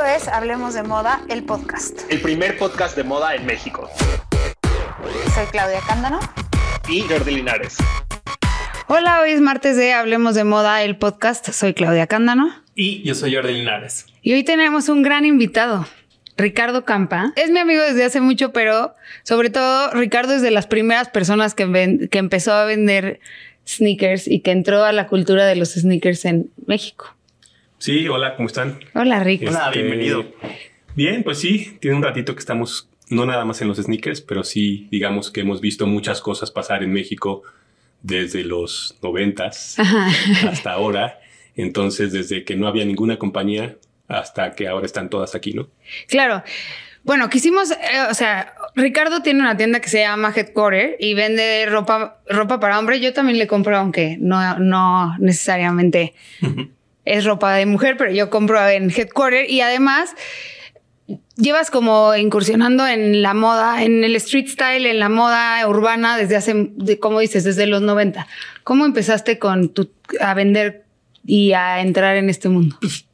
Esto es Hablemos de Moda, el podcast. El primer podcast de moda en México. Soy Claudia Cándano. Y Jordi Linares. Hola, hoy es martes de Hablemos de Moda, el podcast. Soy Claudia Cándano. Y yo soy Jordi Linares. Y hoy tenemos un gran invitado. Ricardo Campa. Es mi amigo desde hace mucho, pero sobre todo Ricardo es de las primeras personas que, que empezó a vender sneakers y que entró a la cultura de los sneakers en México. Sí, hola, ¿cómo están? Hola, Rick. Hola, este, bienvenido. Bien, pues sí, tiene un ratito que estamos no nada más en los sneakers, pero sí, digamos que hemos visto muchas cosas pasar en México desde los noventas hasta ahora. Entonces, desde que no había ninguna compañía hasta que ahora están todas aquí, ¿no? Claro. Bueno, quisimos, eh, o sea, Ricardo tiene una tienda que se llama Headquarter y vende ropa, ropa para hombre. Yo también le compro, aunque no, no necesariamente es ropa de mujer, pero yo compro en Headquarter y además llevas como incursionando en la moda, en el street style, en la moda urbana desde hace, como dices, desde los 90. ¿Cómo empezaste con tu, a vender y a entrar en este mundo? Pues,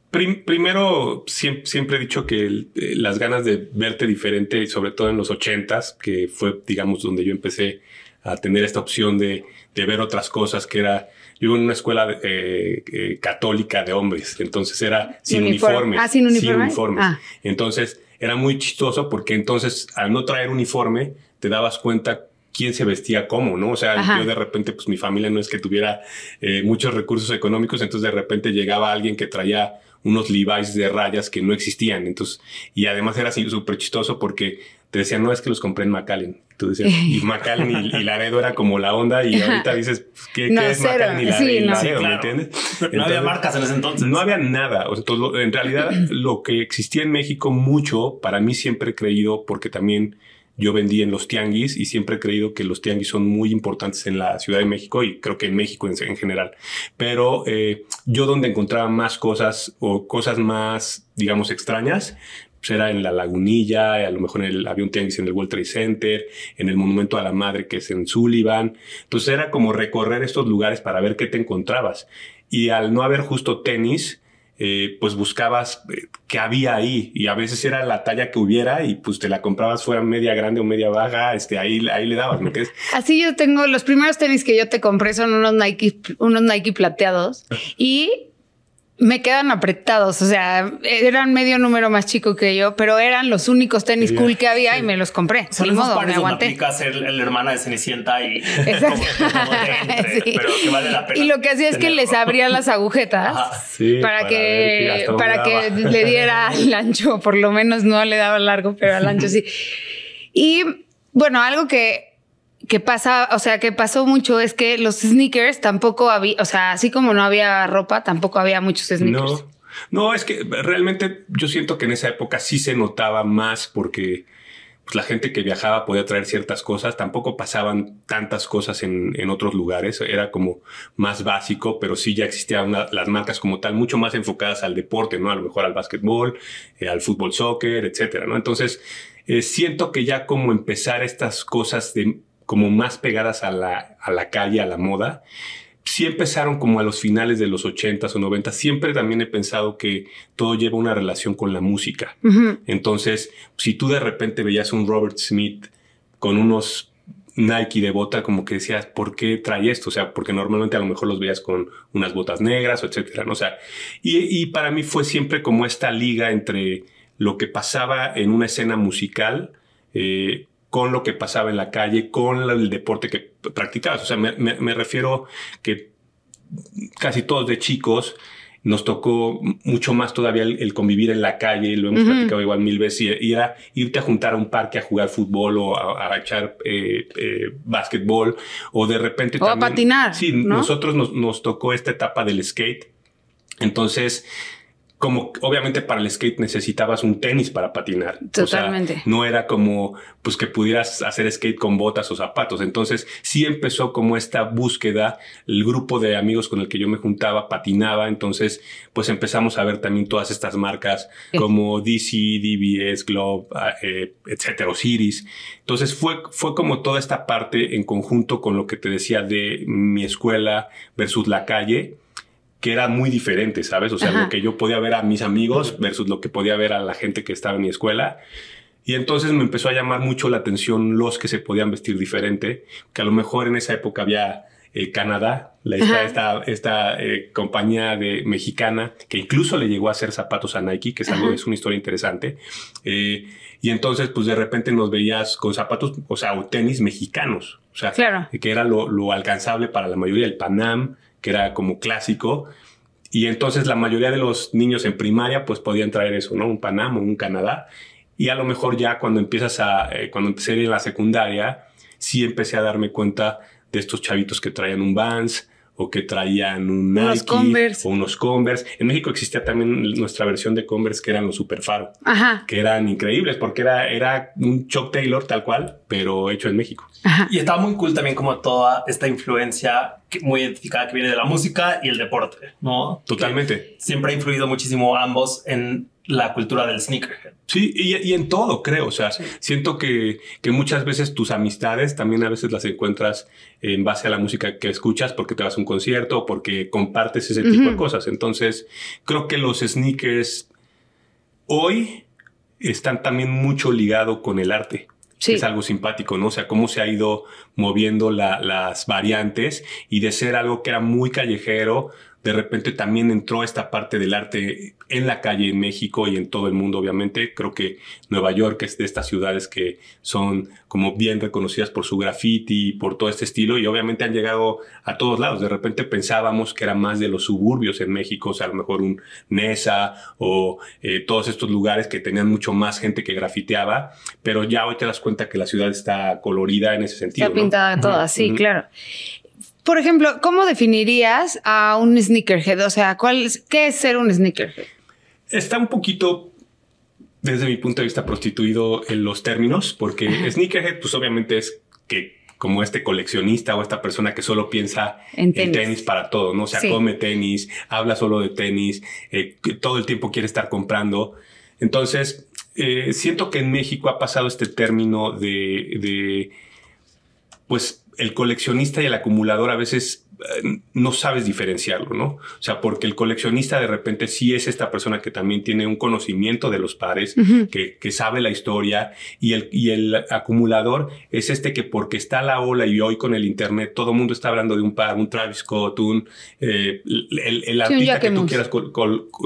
primero, siempre, he dicho que las ganas de verte diferente, sobre todo en los ochentas, que fue, digamos, donde yo empecé a tener esta opción de, de ver otras cosas, que era yo en una escuela eh, eh, católica de hombres, entonces era sin uniformes. Ah, sin uniformes. Ah. Entonces era muy chistoso porque entonces al no traer uniforme te dabas cuenta quién se vestía cómo, ¿no? O sea, yo de repente, pues mi familia no es que tuviera eh, muchos recursos económicos, entonces de repente llegaba alguien que traía unos Levi's de rayas que no existían. Entonces, y además era súper chistoso porque te decían, no, es que los compré en McAllen. Tú decías, y McAllen y, Laredo era como la onda y ahorita dices, ¿qué, ¿qué es McAllen y Laredo? ¿Me entiendes? no había marcas en ese entonces. No había nada. O sea, en realidad, lo que existía en México mucho, para mí siempre he creído, porque también yo vendí en los tianguis y siempre he creído que los tianguis son muy importantes en la Ciudad de México y creo que en México en, general. Pero eh, yo donde encontraba más cosas o cosas más, digamos, extrañas, pues era en la Lagunilla, a lo mejor en el, había un tianguis en el World Trade Center, en el Monumento a la Madre que es en Sullivan. Entonces era como recorrer estos lugares para ver qué te encontrabas. Y al no haber justo tenis, eh, pues buscabas eh, qué había ahí y a veces era la talla que hubiera y pues te la comprabas fuera media grande o media baja, este, ahí, ahí le dabas, ¿me Así yo tengo, los primeros tenis que yo te compré son unos Nike, unos Nike plateados y me quedan apretados, o sea, eran medio número más chico que yo, pero eran los únicos tenis cool que había y me los compré. Son modo, me aguanté. ser la hermana de Cenicienta y Exacto. pero que vale la pena. Y lo que hacía es que les abría las agujetas para, que, para que le diera el ancho, por lo menos no le daba largo, pero al ancho sí. Y bueno, algo que que pasa, o sea, que pasó mucho es que los sneakers tampoco había, o sea, así como no había ropa, tampoco había muchos sneakers. No, no, es que realmente yo siento que en esa época sí se notaba más porque pues, la gente que viajaba podía traer ciertas cosas, tampoco pasaban tantas cosas en, en otros lugares, era como más básico, pero sí ya existían las marcas como tal, mucho más enfocadas al deporte, ¿no? A lo mejor al básquetbol, eh, al fútbol, soccer, etcétera, ¿no? Entonces, eh, siento que ya como empezar estas cosas de como más pegadas a la, a la calle, a la moda, sí empezaron como a los finales de los 80s o 90 Siempre también he pensado que todo lleva una relación con la música. Entonces, si tú de repente veías un Robert Smith con unos Nike de bota, como que decías, ¿por qué trae esto? O sea, porque normalmente a lo mejor los veías con unas botas negras o etcétera, ¿no? O sea, y, y para mí fue siempre como esta liga entre lo que pasaba en una escena musical, eh, con lo que pasaba en la calle, con el deporte que practicabas. O sea, me, refiero que casi todos de chicos nos tocó mucho más todavía el, convivir en la calle, lo hemos practicado igual mil veces, y, era irte a juntar a un parque a jugar fútbol o a, echar eh, eh, básquetbol, o de repente... O a patinar. Sí, nosotros nos, nos tocó esta etapa del skate. Entonces, como obviamente para el skate necesitabas un tenis para patinar. Totalmente. no era como pues que pudieras hacer skate con botas o zapatos. Entonces sí empezó como esta búsqueda. El grupo de amigos con el que yo me juntaba patinaba. Entonces pues empezamos a ver también todas estas marcas como DC, DBS, Globe, ah, eh, etcétera, Osiris. Entonces fue, fue como toda esta parte en conjunto con lo que te decía de mi escuela versus la calle que era muy diferente, ¿sabes? O sea, lo que yo podía ver a mis amigos versus lo que podía ver a la gente que estaba en mi escuela. Y entonces me empezó a llamar mucho la atención los que se podían vestir diferente, que a lo mejor en esa época había eh, Canadá, la, esta, esta, eh, compañía de, mexicana que incluso le llegó a hacer zapatos a Nike, que es algo, es una historia interesante. Eh, y entonces, pues de repente nos veías con zapatos, o sea, o tenis mexicanos, o sea, que era lo, lo, alcanzable para la mayoría, el Panam, que era como clásico. Y entonces la mayoría de los niños en primaria, pues podían traer eso, ¿no? Un Panam o un Canadá. Y a lo mejor ya cuando empiezas a, eh, cuando empecé en la secundaria, sí empecé a darme cuenta de estos chavitos que traían un Vans o que traían un Nike o unos Converse. En México existía también nuestra versión de Converse que eran los Superfaro, que eran increíbles porque era, era un Chuck Taylor tal cual, pero hecho en México. Y estaba muy cool también como toda esta influencia muy identificada que viene de la música y el deporte, ¿no? Totalmente. siempre ha influido muchísimo ambos en la cultura del sneakerhead. Sí, y, en todo, creo. O sea, siento que, que, muchas veces tus amistades también a veces las encuentras en base a la música que escuchas porque te vas a un concierto o porque compartes ese tipo de cosas. Entonces, creo que los sneakers hoy están también mucho ligados con el arte. Es algo simpático, ¿no? O sea, cómo se ha ido moviendo las variantes y de ser algo que era muy callejero, de repente también entró esta parte del arte en la calle en México y en todo el mundo, obviamente. Creo que Nueva York es de estas ciudades que son como bien reconocidas por su graffiti y por todo este estilo y obviamente han llegado a todos lados. De repente pensábamos que era más de los suburbios en México, o sea, a lo mejor un Nesa o eh, todos estos lugares que tenían mucho más gente que grafiteaba, pero ya hoy te das cuenta que la ciudad está colorida en ese sentido. Está pintada toda, sí, claro. Por ejemplo, ¿cómo definirías a un sneakerhead? O sea, ¿cuál, ¿qué es ser un sneakerhead? Está un poquito, desde mi punto de vista, prostituido en los términos, porque sneakerhead, pues obviamente es que como este coleccionista o esta persona que solo piensa en tenis, para todo, ¿no? O sea, come tenis, habla solo de tenis, eh, todo el tiempo quiere estar comprando. Entonces, eh, siento que en México ha pasado este término de, de pues, el coleccionista y el acumulador a veces eh, no sabes diferenciarlo, ¿no? O sea, porque el coleccionista de repente sí es esta persona que también tiene un conocimiento de los pares, que, que, sabe la historia, y el, y el acumulador es este que porque está la ola y hoy con el internet todo el mundo está hablando de un par, un Travis Scott, un, eh, el, el artista que tú quieras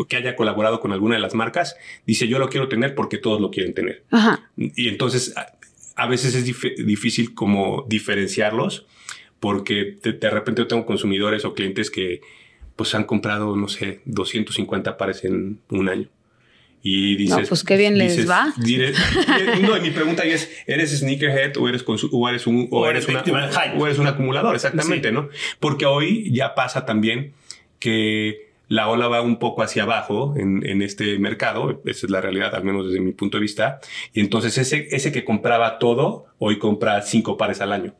que haya colaborado con alguna de las marcas, dice yo lo quiero tener porque todos lo quieren tener. Y entonces a veces es difícil como diferenciarlos porque de, repente yo tengo consumidores o clientes que pues han comprado, no sé, 250 pares en un año. Y dices... No, pues qué bien les va. no, y mi pregunta es, ¿eres sneakerhead o eres, o eres un... O, eres, o eres un acumulador? Exactamente, ¿no? Porque hoy ya pasa también que la ola va un poco hacia abajo en, este mercado, esa es la realidad, al menos desde mi punto de vista, y entonces ese, ese que compraba todo, hoy compra cinco pares al año,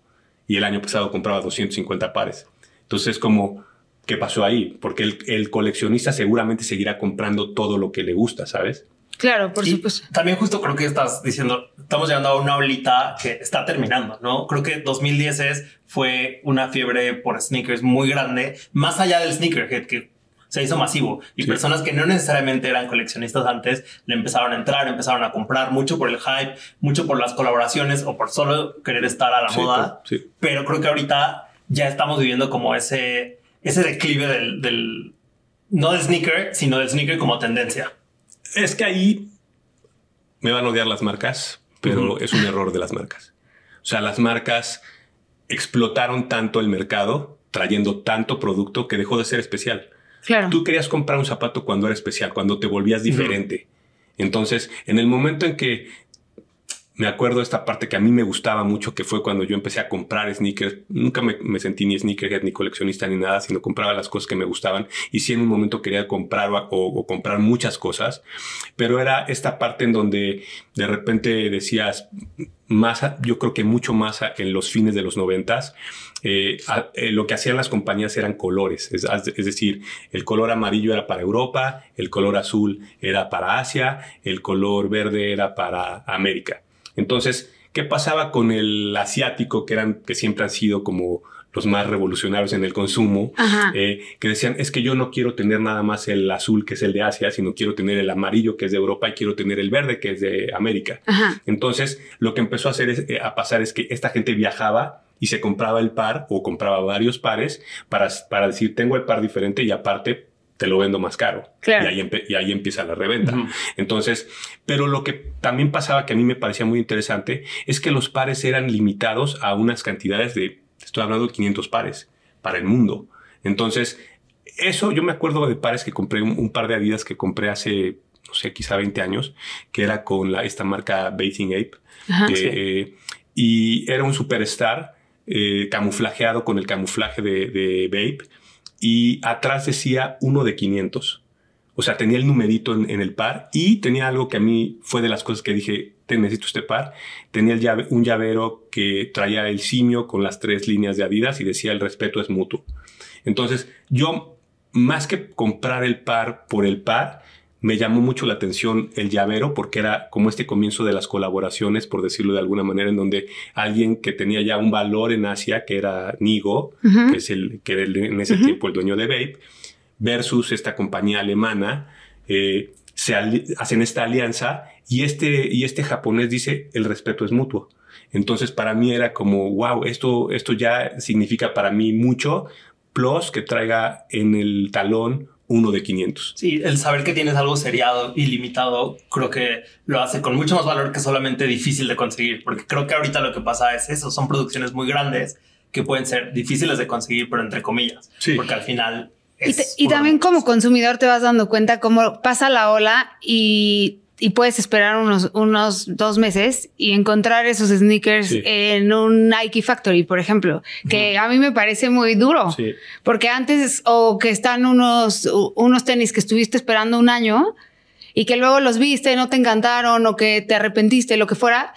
y el año pasado compraba 250 pares. Entonces, como, ¿qué pasó ahí? Porque el, coleccionista seguramente seguirá comprando todo lo que le gusta, ¿sabes? Claro, por supuesto. También justo creo que estás diciendo, estamos llegando a una olita que está terminando, ¿no? Creo que 2010 fue una fiebre por sneakers muy grande, más allá del sneakerhead, que se hizo masivo y personas que no necesariamente eran coleccionistas antes le empezaron a entrar, empezaron a comprar mucho por el hype, mucho por las colaboraciones o por solo querer estar a la moda. Pero creo que ahorita ya estamos viviendo como ese, ese declive del, no del sneaker, sino del sneaker como tendencia. Es que ahí me van a odiar las marcas, pero es un error de las marcas. O sea, las marcas explotaron tanto el mercado, trayendo tanto producto que dejó de ser especial. Tú querías comprar un zapato cuando era especial, cuando te volvías diferente. Entonces, en el momento en que me acuerdo de esta parte que a mí me gustaba mucho, que fue cuando yo empecé a comprar sneakers. Nunca me, sentí ni sneakerhead, ni coleccionista, ni nada, sino compraba las cosas que me gustaban. Y sí en un momento quería comprar o, comprar muchas cosas, pero era esta parte en donde de repente decías, más, yo creo que mucho más en los fines de los noventas, eh, eh, lo que hacían las compañías eran colores, es, decir, el color amarillo era para Europa, el color azul era para Asia, el color verde era para América. Entonces, ¿qué pasaba con el asiático que eran que siempre han sido como los más revolucionarios en el consumo, eh, que decían, es que yo no quiero tener nada más el azul que es el de Asia, sino quiero tener el amarillo que es de Europa y quiero tener el verde que es de América. Entonces, lo que empezó a hacer es, eh, a pasar es que esta gente viajaba y se compraba el par o compraba varios pares para, para decir, tengo el par diferente y aparte te lo vendo más caro. Y, ahí y, ahí empieza la reventa. Entonces, pero lo que también pasaba que a mí me parecía muy interesante es que los pares eran limitados a unas cantidades de Estoy hablando de 500 pares para el mundo. Entonces, eso yo me acuerdo de pares que compré, un, par de Adidas que compré hace, no sé, quizá 20 años, que era con la, esta marca Bathing Ape. Eh, y era un superstar eh, camuflajeado con el camuflaje de, de Bape. Y atrás decía uno de 500. O sea, tenía el numerito en, el par y tenía algo que a mí fue de las cosas que dije, te necesito este par. Tenía un llavero que traía el simio con las tres líneas de Adidas y decía el respeto es mutuo. Entonces, yo, más que comprar el par por el par, me llamó mucho la atención el llavero porque era como este comienzo de las colaboraciones, por decirlo de alguna manera, en donde alguien que tenía ya un valor en Asia, que era Nigo, que es el que era en ese tiempo el dueño de Vape, versus esta compañía alemana, eh, se hacen esta alianza y este, y este japonés dice el respeto es mutuo. Entonces para mí era como, wow, esto, esto ya significa para mí mucho, plus que traiga en el talón uno de 500. Sí, el saber que tienes algo seriado y limitado, creo que lo hace con mucho más valor que solamente difícil de conseguir, porque creo que ahorita lo que pasa es eso, son producciones muy grandes que pueden ser difíciles de conseguir, pero entre comillas, sí. porque al final y, también como consumidor te vas dando cuenta cómo pasa la ola y, puedes esperar unos, unos dos meses y encontrar esos sneakers en un Nike Factory, por ejemplo, que a mí me parece muy duro. Porque antes, o que están unos, unos tenis que estuviste esperando un año y que luego los viste, no te encantaron o que te arrepentiste, lo que fuera,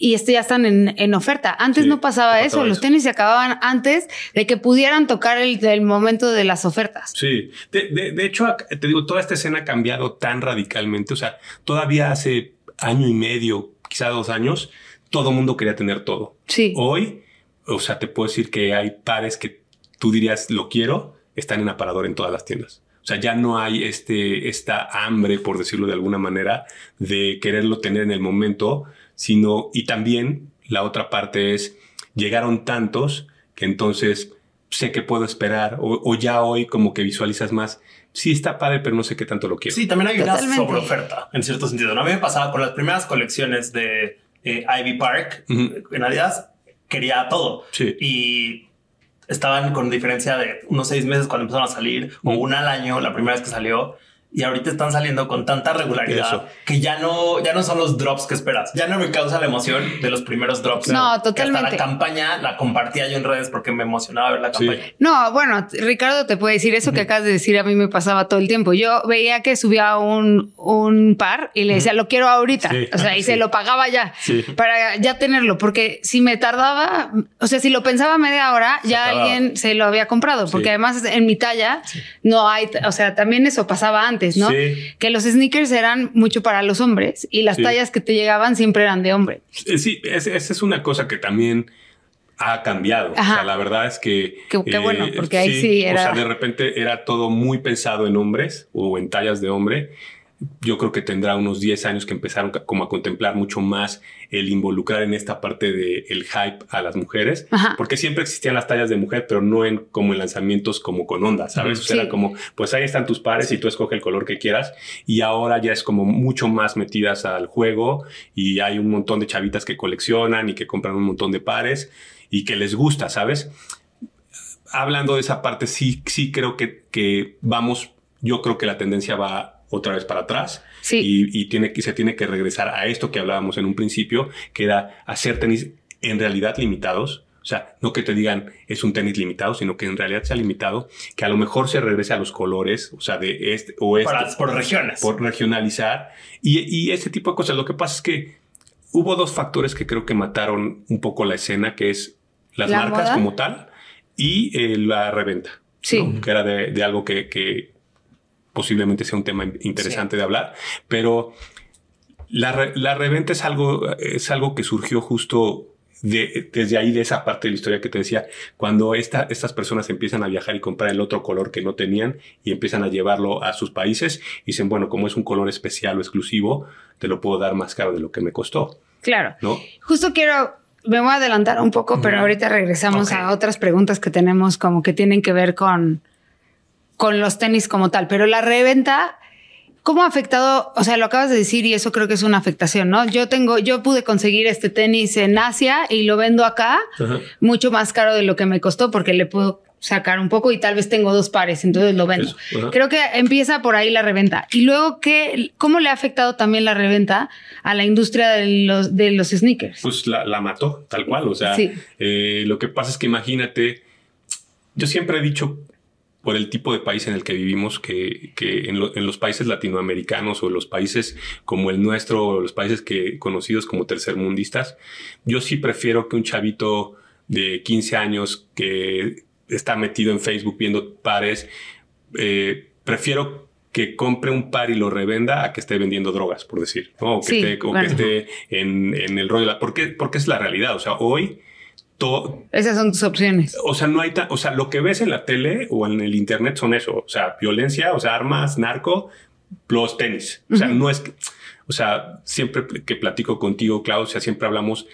y este ya están en, oferta. Antes no pasaba, eso, los tenis se acababan antes de que pudieran tocar el, momento de las ofertas. Sí, de, de, hecho, te digo, toda esta escena ha cambiado tan radicalmente, o sea, todavía hace año y medio, quizá dos años, todo mundo quería tener todo. Sí. Hoy, o sea, te puedo decir que hay pares que tú dirías, lo quiero, están en aparador en todas las tiendas. O sea, ya no hay este, esta hambre, por decirlo de alguna manera, de quererlo tener en el momento, sino, y también la otra parte es, llegaron tantos que entonces sé que puedo esperar, o, ya hoy como que visualizas más, sí está padre, pero no sé qué tanto lo quiero. Sí, también hay una sobre oferta, en cierto sentido. ¿no? A mí me pasaba con las primeras colecciones de eh, Ivy Park, en Adidas, quería todo. Sí. Y estaban con diferencia de unos seis meses cuando empezaron a salir, o una al año, la primera vez que salió y ahorita están saliendo con tanta regularidad que ya no, ya no son los drops que esperas. Ya no me causa la emoción de los primeros drops. No, totalmente. la campaña la compartía yo en redes porque me emocionaba ver la campaña. No, bueno, Ricardo te puede decir eso que acabas de decir. A mí me pasaba todo el tiempo. Yo veía que subía un, un par y le decía, lo quiero ahorita. O sea, y se lo pagaba ya para ya tenerlo. Porque si me tardaba, o sea, si lo pensaba media hora, ya alguien se lo había comprado. Porque además en mi talla no hay, o sea, también eso pasaba antes ¿no? Que los sneakers eran mucho para los hombres y las tallas que te llegaban siempre eran de hombre. Eh, sí, esa es una cosa que también ha cambiado. O sea, la verdad es que. Qué, bueno, eh, porque ahí sí era. O sea, de repente era todo muy pensado en hombres o en tallas de hombre yo creo que tendrá unos 10 años que empezaron como a contemplar mucho más el involucrar en esta parte del el hype a las mujeres, porque siempre existían las tallas de mujer, pero no en como en lanzamientos como con ondas, ¿sabes? O sea, era como, pues ahí están tus pares y tú escoge el color que quieras, y ahora ya es como mucho más metidas al juego y hay un montón de chavitas que coleccionan y que compran un montón de pares y que les gusta, ¿sabes? Hablando de esa parte, sí, sí creo que, que vamos, yo creo que la tendencia va otra vez para atrás y, tiene que, se tiene que regresar a esto que hablábamos en un principio, que era hacer tenis en realidad limitados. O sea, no que te digan es un tenis limitado, sino que en realidad sea limitado, que a lo mejor se regrese a los colores, o sea, de este o este. por regiones. Por regionalizar. Y, y este tipo de cosas. Lo que pasa es que hubo dos factores que creo que mataron un poco la escena, que es las marcas como tal y eh, la reventa. Sí. Que era de, de algo que, que, posiblemente sea un tema interesante de hablar, pero la, reventa es algo, es algo que surgió justo de, desde ahí, de esa parte de la historia que te decía, cuando esta, estas personas empiezan a viajar y comprar el otro color que no tenían y empiezan a llevarlo a sus países, dicen, bueno, como es un color especial o exclusivo, te lo puedo dar más caro de lo que me costó. Claro. ¿no? Justo quiero, me voy a adelantar un poco, pero ahorita regresamos a otras preguntas que tenemos como que tienen que ver con, con los tenis como tal, pero la reventa ¿Cómo ha afectado? O sea, lo acabas de decir y eso creo que es una afectación, ¿no? Yo tengo, yo pude conseguir este tenis en Asia y lo vendo acá mucho más caro de lo que me costó porque le puedo sacar un poco y tal vez tengo dos pares, entonces lo vendo. Creo que empieza por ahí la reventa. Y luego, ¿qué, ¿cómo le ha afectado también la reventa a la industria de los, de los sneakers? Pues la, mató, tal cual. O sea, eh, lo que pasa es que imagínate, yo siempre he dicho por el tipo de país en el que vivimos, que, en, los países latinoamericanos o los países como el nuestro, o los países que conocidos como tercermundistas, yo sí prefiero que un chavito de 15 años que está metido en Facebook viendo pares, eh, prefiero que compre un par y lo revenda a que esté vendiendo drogas, por decir, o que, esté, en, el rollo. ¿Por qué? Porque es la realidad. O sea, hoy esas son tus opciones. O sea, no hay, o sea, lo que ves en la tele o en el internet son eso, o sea, violencia, o sea, armas, narco, los tenis. O sea, no es, que, o sea, siempre que platico contigo, Claudia, siempre hablamos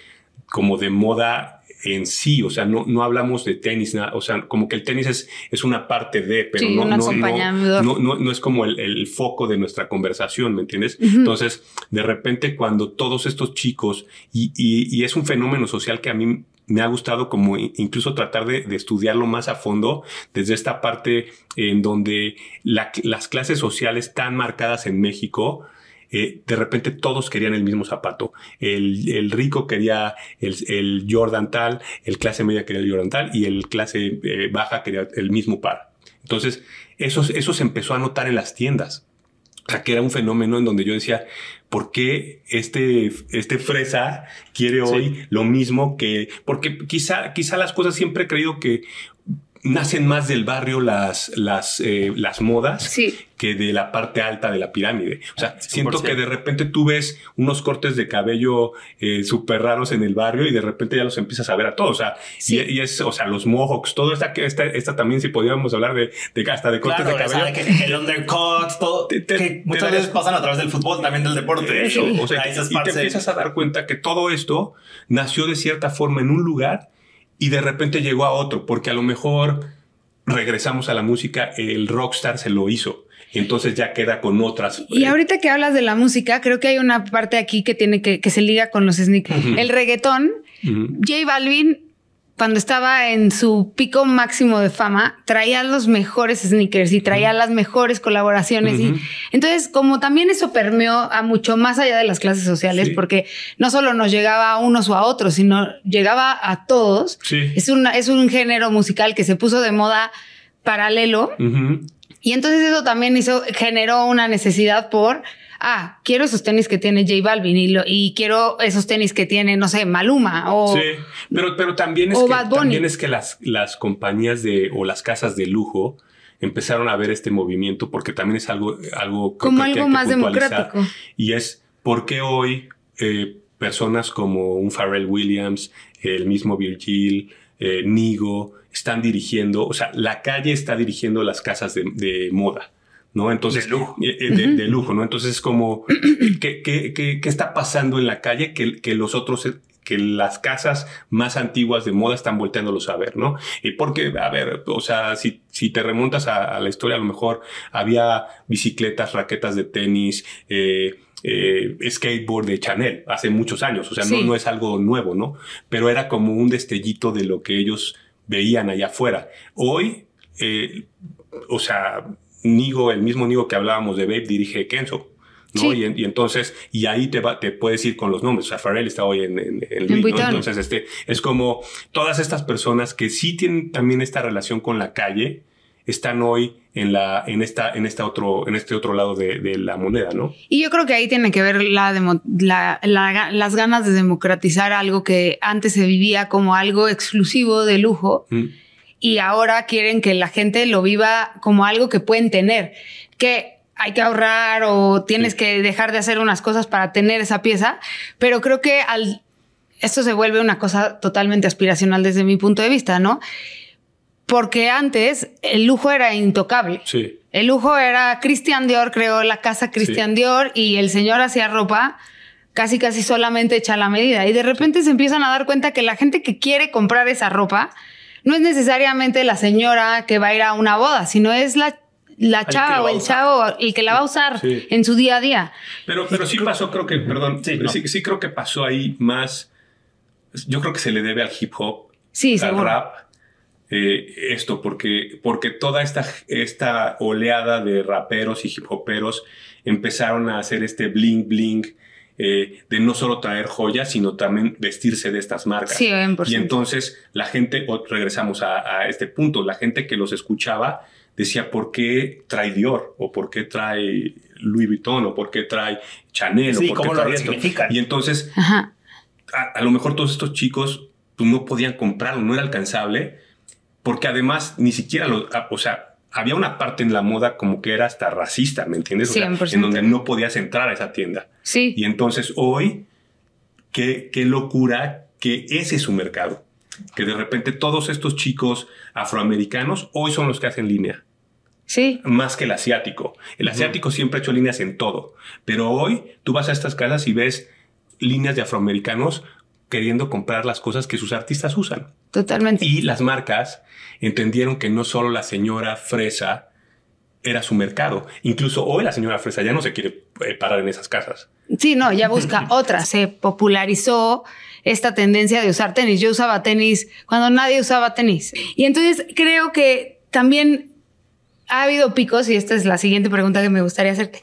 como de moda en sí, o sea, no, no hablamos de tenis, o sea, como que el tenis es, es una parte de, pero no, no, no, no, es como el, foco de nuestra conversación, ¿me entiendes? Entonces, de repente cuando todos estos chicos, y, y, es un fenómeno social que a mí me ha gustado como incluso tratar de, estudiarlo más a fondo desde esta parte en donde las clases sociales tan marcadas en México, eh, de repente todos querían el mismo zapato. El, rico quería el, Jordan tal, el clase media quería el Jordan tal y el clase eh, baja quería el mismo par. Entonces, eso, eso se empezó a notar en las tiendas. O sea, que era un fenómeno en donde yo decía, ¿por qué este, este fresa quiere hoy lo mismo que... Porque quizá, quizá las cosas siempre he creído que nacen más del barrio las, las, eh, las modas que de la parte alta de la pirámide. O sea, siento que de repente tú ves unos cortes de cabello eh, súper raros en el barrio y de repente ya los empiezas a ver a todos. O sea, y, es, o sea, los mohawks, todo esta, esta, esta también, si podíamos hablar de, de hasta de cortes de cabello. el undercut, todo, que muchas veces pasan a través del fútbol, también del deporte. Eso, o sea, y te empiezas a dar cuenta que todo esto nació de cierta forma en un lugar y de repente llegó a otro, porque a lo mejor regresamos a la música, el rockstar se lo hizo. Y entonces ya queda con otras. Y ahorita que hablas de la música, creo que hay una parte aquí que tiene que, que se liga con los sneakers. El reggaetón, J Balvin cuando estaba en su pico máximo de fama, traía los mejores sneakers y traía las mejores colaboraciones. Y entonces, como también eso permeó a mucho más allá de las clases sociales, porque no solo nos llegaba a unos o a otros, sino llegaba a todos. Es, una, es un género musical que se puso de moda paralelo. Y entonces eso también hizo, generó una necesidad por ah, quiero esos tenis que tiene J Balvin y, y quiero esos tenis que tiene, no sé, Maluma o. Sí, pero, pero también es que, también es que las, las compañías de o las casas de lujo empezaron a ver este movimiento porque también es algo, algo como algo más democrático. Y es porque hoy eh, personas como un Pharrell Williams, el mismo Virgil, eh, Nigo, están dirigiendo, o sea, la calle está dirigiendo las casas de moda. ¿No? Entonces, de lujo. Eh, eh, de, lujo, ¿no? Entonces es como, ¿qué, qué, qué, qué está pasando en la calle que, que, los otros, que las casas más antiguas de moda están volteándolos a ver, ¿no? Y porque, a ver, o sea, si, si te remontas a, la historia, a lo mejor había bicicletas, raquetas de tenis, eh, skateboard de Chanel hace muchos años, o sea, no, no es algo nuevo, ¿no? Pero era como un destellito de lo que ellos veían allá afuera. Hoy, o sea, Nigo, el mismo Nigo que hablábamos de Babe, dirige Kenzo. ¿no? Y, entonces, y ahí te, va, te puedes ir con los nombres. O sea, Farrell está hoy en, en, Entonces, este, es como todas estas personas que sí tienen también esta relación con la calle, están hoy en la, en esta, en esta otro, en este otro lado de, la moneda, ¿no? Y yo creo que ahí tiene que ver la, la, las ganas de democratizar algo que antes se vivía como algo exclusivo de lujo. Mm y ahora quieren que la gente lo viva como algo que pueden tener, que hay que ahorrar o tienes que dejar de hacer unas cosas para tener esa pieza, pero creo que al esto se vuelve una cosa totalmente aspiracional desde mi punto de vista, ¿no? Porque antes el lujo era intocable. Sí. El lujo era Christian Dior, creó la casa Christian Dior y el señor hacía ropa casi casi solamente hecha a la medida. Y de repente se empiezan a dar cuenta que la gente que quiere comprar esa ropa no es necesariamente la señora que va a ir a una boda, sino es la, la chava o el chavo el que la va a usar Sí. en su día a día. Pero, pero sí pasó, creo que, perdón, Sí, sí, no. sí, creo que pasó ahí más. Yo creo que se le debe al hip hop, Sí, al seguro. rap, eh, esto, porque, porque toda esta, esta oleada de raperos y hip hoperos empezaron a hacer este bling bling. Eh, de no solo traer joyas, sino también vestirse de estas marcas. Sí, 100%. Y entonces la gente, o regresamos a, a este punto, la gente que los escuchaba decía, ¿por qué trae Dior? ¿O por qué trae Louis Vuitton? ¿O por qué trae Chanel? Sí, ¿O por qué ¿cómo lo trae esto? Y entonces, Ajá. a, a lo mejor todos estos chicos pues, no podían comprarlo, no era alcanzable, porque además ni siquiera lo, o sea, había una parte en la moda como que era hasta racista, ¿me entiendes? O sea, 100%. en donde no podías entrar a esa tienda. Sí. Y entonces hoy, qué, qué locura que ese es su mercado. Que de repente todos estos chicos afroamericanos hoy son los que hacen línea, Sí. más que el asiático. El asiático siempre ha hecho líneas en todo, pero hoy tú vas a estas casas y ves líneas de afroamericanos queriendo comprar las cosas que sus artistas usan. Totalmente. Y las marcas entendieron que no solo la señora fresa era su mercado. Incluso hoy la señora fresa ya no se quiere eh, parar en esas casas. Sí, no, ya busca otra. Se popularizó esta tendencia de usar tenis. Yo usaba tenis cuando nadie usaba tenis. Y entonces creo que también ha habido picos, y esta es la siguiente pregunta que me gustaría hacerte.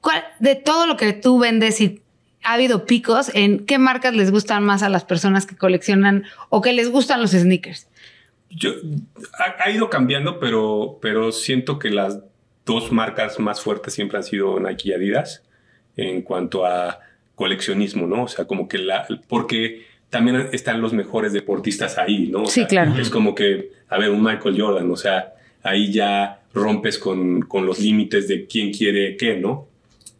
¿Cuál, de todo lo que tú vendes y ha habido picos en qué marcas les gustan más a las personas que coleccionan o que les gustan los sneakers? Yo, ha, ha ido cambiando, pero, pero siento que las dos marcas más fuertes siempre han sido Nike y Adidas en cuanto a coleccionismo, ¿no? O sea, como que la... Porque también están los mejores deportistas ahí, ¿no? O Sí, sea, claro. Es como que, a ver, un Michael Jordan, o sea, ahí ya rompes con, con los límites de quién quiere qué, ¿no?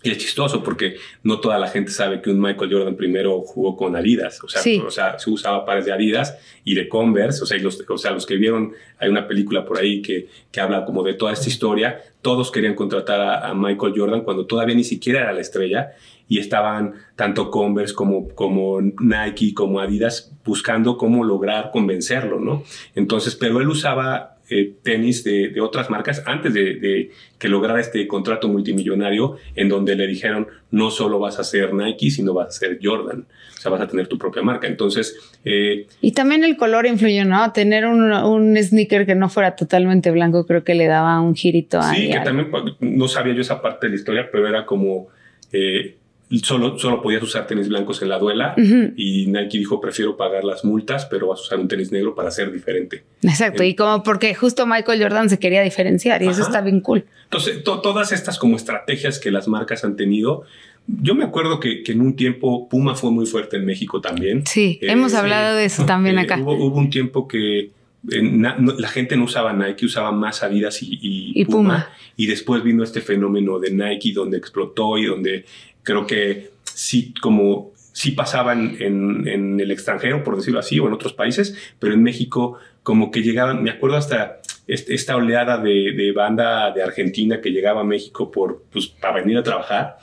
Y es chistoso porque no toda la gente sabe que un Michael Jordan primero jugó con Adidas. O sea, Sí. o sea se usaba pares de Adidas y de Converse. O sea, los, o sea, los que vieron, hay una película por ahí que, que habla como de toda esta historia. Todos querían contratar a, a Michael Jordan cuando todavía ni siquiera era la estrella. Y estaban tanto Converse como, como Nike, como Adidas, buscando cómo lograr convencerlo, ¿no? Entonces, pero él usaba eh, tenis de, de otras marcas antes de, de que lograra este contrato multimillonario en donde le dijeron no solo vas a ser Nike, sino vas a ser Jordan. O sea, vas a tener tu propia marca. Entonces, eh, Y también el color influyó, ¿no? Tener un, un sneaker que no fuera totalmente blanco creo que le daba un girito ahí. sí, que también pues, no sabía yo esa parte de la historia, pero era como eh, solo, solo podías usar tenis blancos en la duela y Nike dijo prefiero pagar las multas, pero vas a usar un tenis negro para ser diferente. Exacto, y como porque justo Michael Jordan se quería diferenciar y eso está bien cool. Entonces, to- todas estas como estrategias que las marcas han tenido, yo me acuerdo que, que en un tiempo Puma fue muy fuerte en México también. Sí, Eh, hemos hablado de eso también Eh, acá. Hubo, hubo un tiempo que eh, na- no- la gente no usaba Nike, usaba más Adidas y, y Y Puma. Y después vino este fenómeno de Nike donde explotó y donde creo que sí, como sí pasaban en, en el extranjero, por decirlo así, o en otros países, pero en México como que llegaban, me acuerdo hasta esta oleada de, de banda de Argentina que llegaba a México por, pues, para venir a trabajar.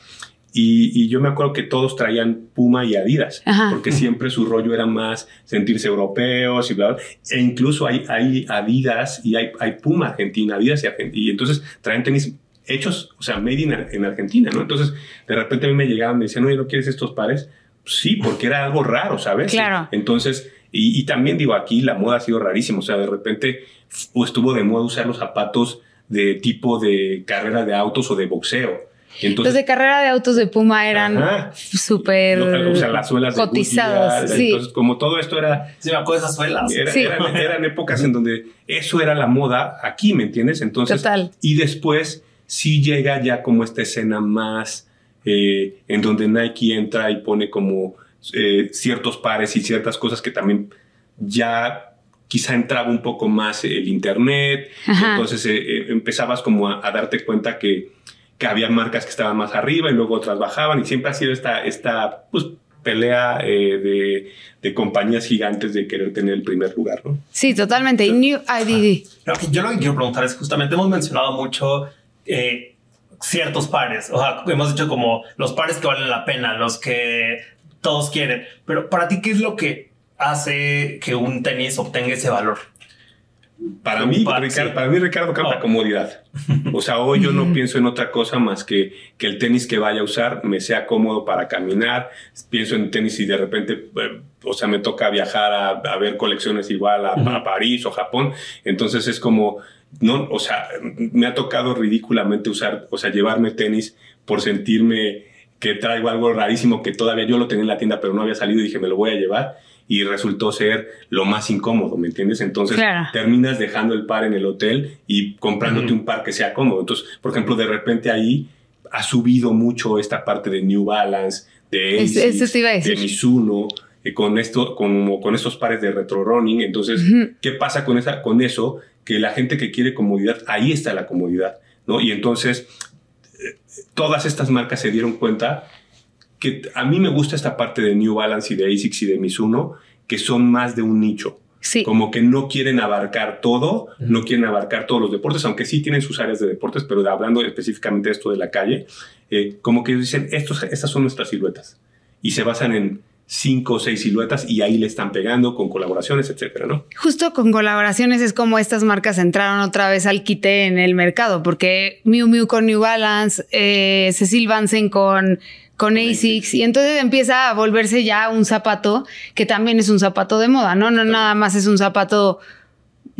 Y, y yo me acuerdo que todos traían Puma y Adidas, Ajá. porque siempre su rollo era más sentirse europeos y bla, bla. E incluso hay, hay Adidas y hay, hay Puma Argentina, Adidas y Argentina. Y entonces traen tenis hechos, o sea, made in, en Argentina, ¿no? Entonces, de repente a mí me llegaban, me decían, oye, ¿no quieres estos pares? Sí, porque era algo raro, ¿sabes? Claro. Entonces, y, y también digo, aquí la moda ha sido rarísima, o sea, de repente f- estuvo de moda usar los zapatos de tipo de carrera de autos o de boxeo. Y Los entonces, de carrera de autos de Puma eran súper o sea, las suelas de. Goodyear, sí. Entonces, como todo esto era Sí, me acuerdo de esas suelas. era- Sí. eran, eran épocas en donde eso era la moda aquí, ¿me entiendes? Entonces, Total. y después sí llega ya como esta escena más eh, en donde Nike entra y pone como eh, ciertos pares y ciertas cosas que también ya quizá entraba un poco más el internet, Ajá. entonces eh, empezabas como a, a darte cuenta que, que había marcas que estaban más arriba y luego otras bajaban y siempre ha sido esta, esta pues, pelea eh, de, de, compañías gigantes de querer tener el primer lugar, ¿no? Sí, totalmente. Y New IDD. yo lo que quiero preguntar es justamente hemos mencionado mucho eh, ciertos pares. O sea, hemos dicho como los pares que valen la pena, los que todos quieren. Pero para ti, ¿qué es lo que hace que un tenis obtenga ese valor? Para mí, Ricardo, para mí, Ricardo, canta oh. comodidad. O sea, hoy yo no pienso en otra cosa más que que el tenis que vaya a usar me sea cómodo para caminar. Pienso en tenis y de repente, eh, o sea, me toca viajar a, ver colecciones igual a, París o Japón. Entonces es como, no, o sea, me ha tocado ridículamente usar, o sea, llevarme tenis por sentirme que traigo algo rarísimo que todavía yo lo tenía en la tienda, pero no había salido y dije, me lo voy a llevar y resultó ser lo más incómodo, ¿me entiendes? Entonces terminas dejando el par en el hotel y comprándote un par que sea cómodo. Entonces, por ejemplo, de repente ahí ha subido mucho esta parte de New Balance, de Asics, de Mizuno, eh, con esto, con, con estos pares de retro running. Entonces, ¿qué pasa con, esa, con eso? Que la gente que quiere comodidad, ahí está la comodidad, ¿no? Y entonces, eh, todas estas marcas se dieron cuenta que a mí me gusta esta parte de New Balance y de ASICS y de Mizuno, que son más de un nicho. Sí. Como que no quieren abarcar todo, no quieren abarcar todos los deportes, aunque sí tienen sus áreas de deportes, pero hablando específicamente de esto de la calle, eh, como que dicen, Estos, estas son nuestras siluetas. Y se basan en cinco o seis siluetas y ahí le están pegando con colaboraciones, etcétera, ¿no? Justo con colaboraciones es como estas marcas entraron otra vez al quite en el mercado, porque Miu Miu con New Balance, eh, Cecil Vansen con con ASICS y entonces empieza a volverse ya un zapato que también es un zapato de moda, ¿no? No nada más es un zapato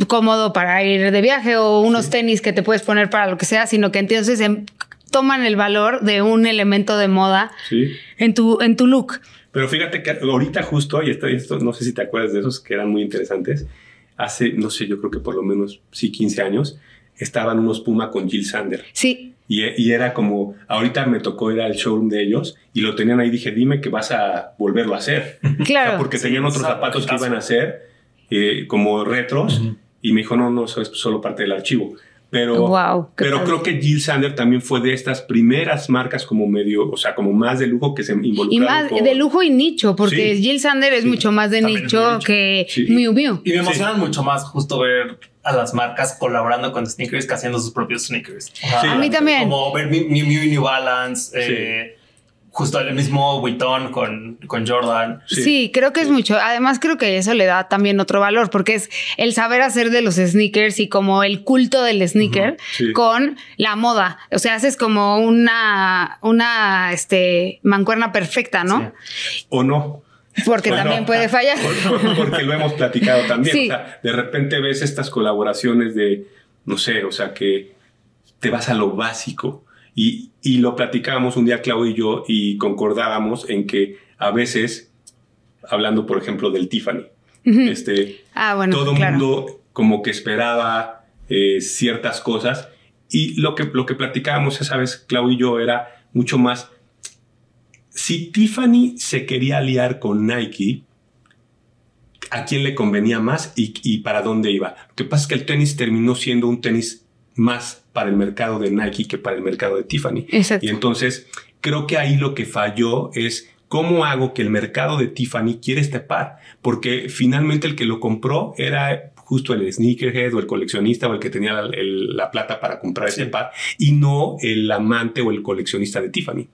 cómodo para ir de viaje o unos tenis que te puedes poner para lo que sea, sino que entonces em, toman el valor de un elemento de moda en, tu, en tu look. Pero fíjate que ahorita justo, y esto, esto, no sé si te acuerdas de esos que eran muy interesantes, hace, no sé, yo creo que por lo menos, sí, 15 años, estaban unos Puma con Jill Sander. Sí. Y, era como, ahorita me tocó ir al showroom de ellos y lo tenían ahí. Dije, dime que vas a volverlo a hacer. Claro. porque tenían otros zapatos que iban a hacer eh, como retros. Y me dijo, no, no, eso es solo parte del archivo. Pero, wow, pero creo que Jill Sander también fue de estas primeras marcas como medio, o sea, como más de lujo que se involucraron. Y más de lujo y nicho, porque Jill Sander es mucho más de nicho, que Miu Miu. Y me emocionan mucho más justo ver a las marcas colaborando con sneakers que haciendo sus propios sneakers. a mí también. Como ver Miu Miu y New Balance. Eh, justo el mismo Vuitton con, con Jordan. Sí. creo que es mucho. Además, creo que eso le da también otro valor, porque es el saber hacer de los sneakers y como el culto del sneaker con la moda. O sea, haces como una, una este, mancuerna perfecta, ¿no? O no. Porque también puede fallar. porque lo hemos platicado también. O sea, de repente ves estas colaboraciones de, no sé, o sea, que te vas a lo básico. Y, y lo platicábamos un día Claudio y yo y concordábamos en que a veces, hablando por ejemplo del Tiffany, este, ah, bueno, todo el mundo como que esperaba eh, ciertas cosas. Y lo que, lo que platicábamos esa vez Claudio y yo era mucho más si Tiffany se quería aliar con Nike, ¿a quién le convenía más y, para dónde iba? Lo que pasa es que el tenis terminó siendo un tenis más para el mercado de Nike que para el mercado de Tiffany. Y entonces creo que ahí lo que falló es cómo hago que el mercado de Tiffany quiera este par, porque finalmente el que lo compró era justo el sneakerhead o el coleccionista o el que tenía la, plata para comprar ese par y no el amante o el coleccionista de Tiffany.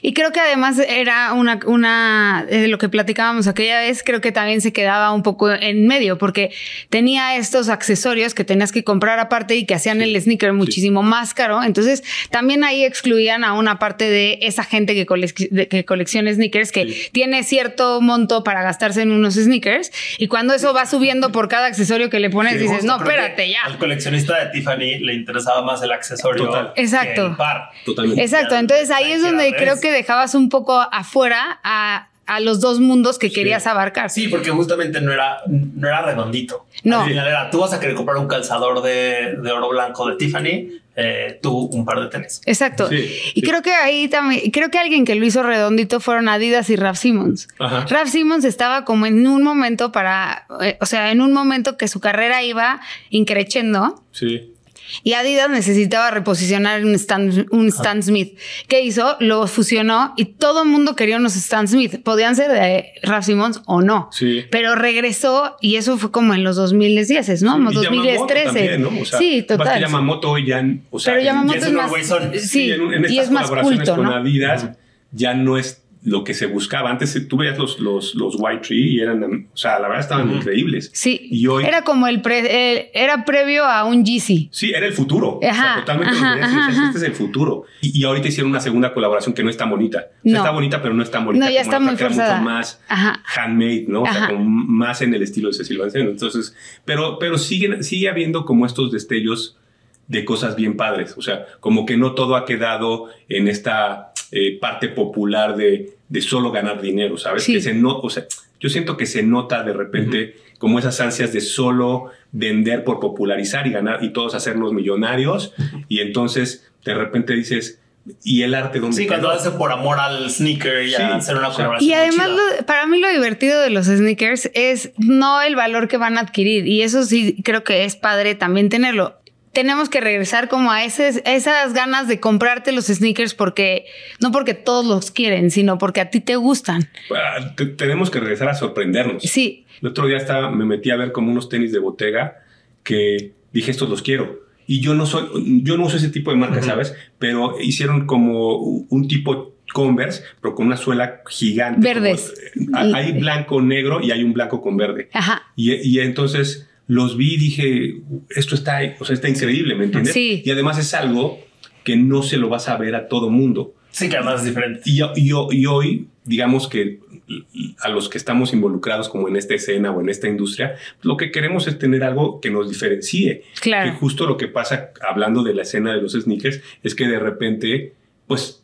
Y creo que además era una, una de lo que platicábamos aquella vez, creo que también se quedaba un poco en medio porque tenía estos accesorios que tenías que comprar aparte y que hacían el sneaker muchísimo más caro. Entonces también ahí excluían a una parte de esa gente que, que colecciona sneakers que tiene cierto monto para gastarse en unos sneakers y cuando eso va subiendo por cada accesorio que le pones, dices, no, espérate, ya. Al coleccionista de Tiffany le interesaba más el accesorio Exacto. Que el par. Totalmente. Exacto. Entonces ahí es donde creo que dejabas un poco afuera a, a los dos mundos que querías abarcar. Sí, porque justamente no era, no era redondito. No. Al final era, tú vas a querer comprar un calzador de, de oro blanco de Tiffany, eh, tú un par de tenis. Exacto. y creo que ahí también, creo que alguien que lo hizo redondito fueron Adidas y Raf Simmons. Raf Simmons estaba como en un momento para, eh, o sea, en un momento que su carrera iba increciendo. Sí. Y Adidas necesitaba reposicionar un Stan, un Stan Smith. ¿Qué hizo? Lo fusionó y todo el mundo quería unos Stan Smith. Podían ser de Ralph Simons o no. Sí. Pero regresó y eso fue como en los 2010, ¿no? Y 2013. Yamamoto también, ¿no? O sea, sí, más total. Yamamoto ya, o sea, Pero Yamamoto Jesse es más. Norwayson. Sí, Sí, en, en y es más culto, con ¿no? Adidas ya no es lo que se buscaba. Antes eh, tú veías los, los, los White Tree y eran, o sea, la verdad estaban increíbles. Sí. Y hoy, Era como el, pre- el- era previo a un Yeezy. sí, era el futuro. o sea, Ajá, totalmente ajá, ajá, ajá. Este es el futuro. Y, y ahorita hicieron una segunda colaboración que no es tan bonita. O sea, No. está bonita, pero no es tan bonita. No, ya como está muy forzada. Mucho más Ajá. handmade, ¿no? O sea, Ajá. como más en el estilo de Cecil Zandt. Entonces, pero, pero siguen, sigue habiendo como estos destellos de cosas bien padres. O sea, como que no todo ha quedado en esta eh, parte popular de, de solo ganar dinero, ¿sabes? Sí. Que se no, o sea, yo siento que se nota de repente como esas ansias de solo vender por popularizar y ganar y todos hacernos millonarios. Y entonces de repente dices, ¿y el arte dónde Sí, quedó? cuando hace por amor al sneaker y Sí, a hacer una colaboración. Y además, lo- para mí lo divertido de los sneakers es no el valor que van a adquirir. Y eso sí creo que es padre también tenerlo. Tenemos que regresar como a ese- esas ganas de comprarte los sneakers porque no porque todos los quieren, sino porque a ti te gustan. Ah, te- tenemos que regresar a sorprendernos. Sí, El otro día estaba, me metí a ver como unos tenis de Bottega que dije, estos los quiero. Y yo no soy, yo no uso ese tipo de marca, ¿sabes? Pero hicieron como un tipo Converse, pero con una suela gigante. Verdes. como- eh, hay blanco, negro y hay un blanco con verde. ajá. Y, y entonces los vi y dije, esto está, o sea, está increíble, ¿me entiendes? Sí. Y además es algo que no se lo vas a ver a todo mundo. Sí, que además es diferente. Y, y- y hoy, digamos que a los que estamos involucrados como en esta escena o en esta industria, lo que queremos es tener algo que nos diferencie. Claro. Que justo lo que pasa hablando de la escena de los sneakers es que de repente, pues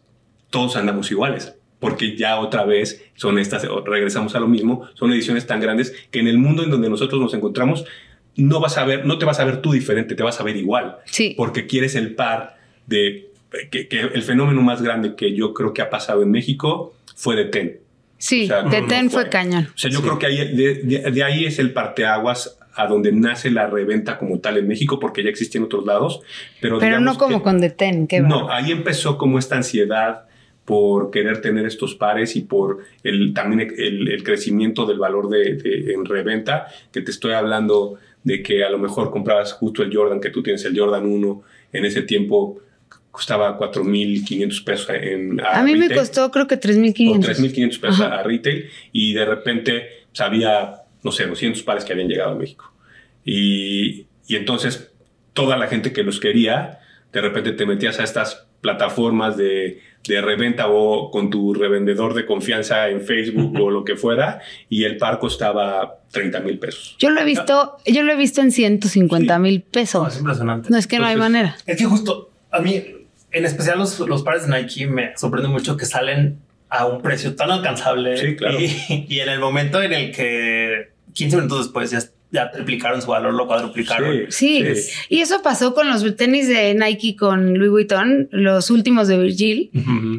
todos andamos iguales. Porque ya otra vez son estas, o regresamos a lo mismo, son ediciones tan grandes que en el mundo en donde nosotros nos encontramos, no vas a ver, no te vas a ver tú diferente, te vas a ver igual Sí. porque quieres el par de que, que el fenómeno más grande que yo creo que ha pasado en México fue de Ten. Sí, O sea, de no, Ten no fue fue. cañón. O sea, yo creo que ahí, de, de- de ahí es el parteaguas a donde nace la reventa como tal en México, porque ya existía en otros lados. Pero, Pero no como que- con The Ten, qué No, bárbaro. ahí empezó como esta ansiedad por querer tener estos pares y por el, también el, el crecimiento del valor de, de- en reventa, que te estoy hablando de que a lo mejor comprabas justo el Jordan, que tú tienes el Jordan 1, en ese tiempo costaba 4.500 pesos en A mí me costó creo que o 3.500. 3.500 pesos Ajá. a retail y de repente pues, había, no sé, 200 pares que habían llegado a México. Y, y entonces toda la gente que los quería, de repente te metías a estas plataformas de, de reventa o con tu revendedor de confianza en Facebook o lo que fuera y el par costaba 30 mil pesos. Yo lo he visto, yo lo he visto en 150 mil No, es pesos. impresionante. No es que no hay manera. Es que justo a mí, en especial los, los pares de Nike, me sorprende mucho que salen a un precio tan alcanzable. Sí, claro. Y, y en el momento en el que 15 minutos después ya, ya triplicaron su valor, lo cuadruplicaron. Sí. Y eso pasó con los tenis de Nike con Louis Vuitton, los últimos de Virgil,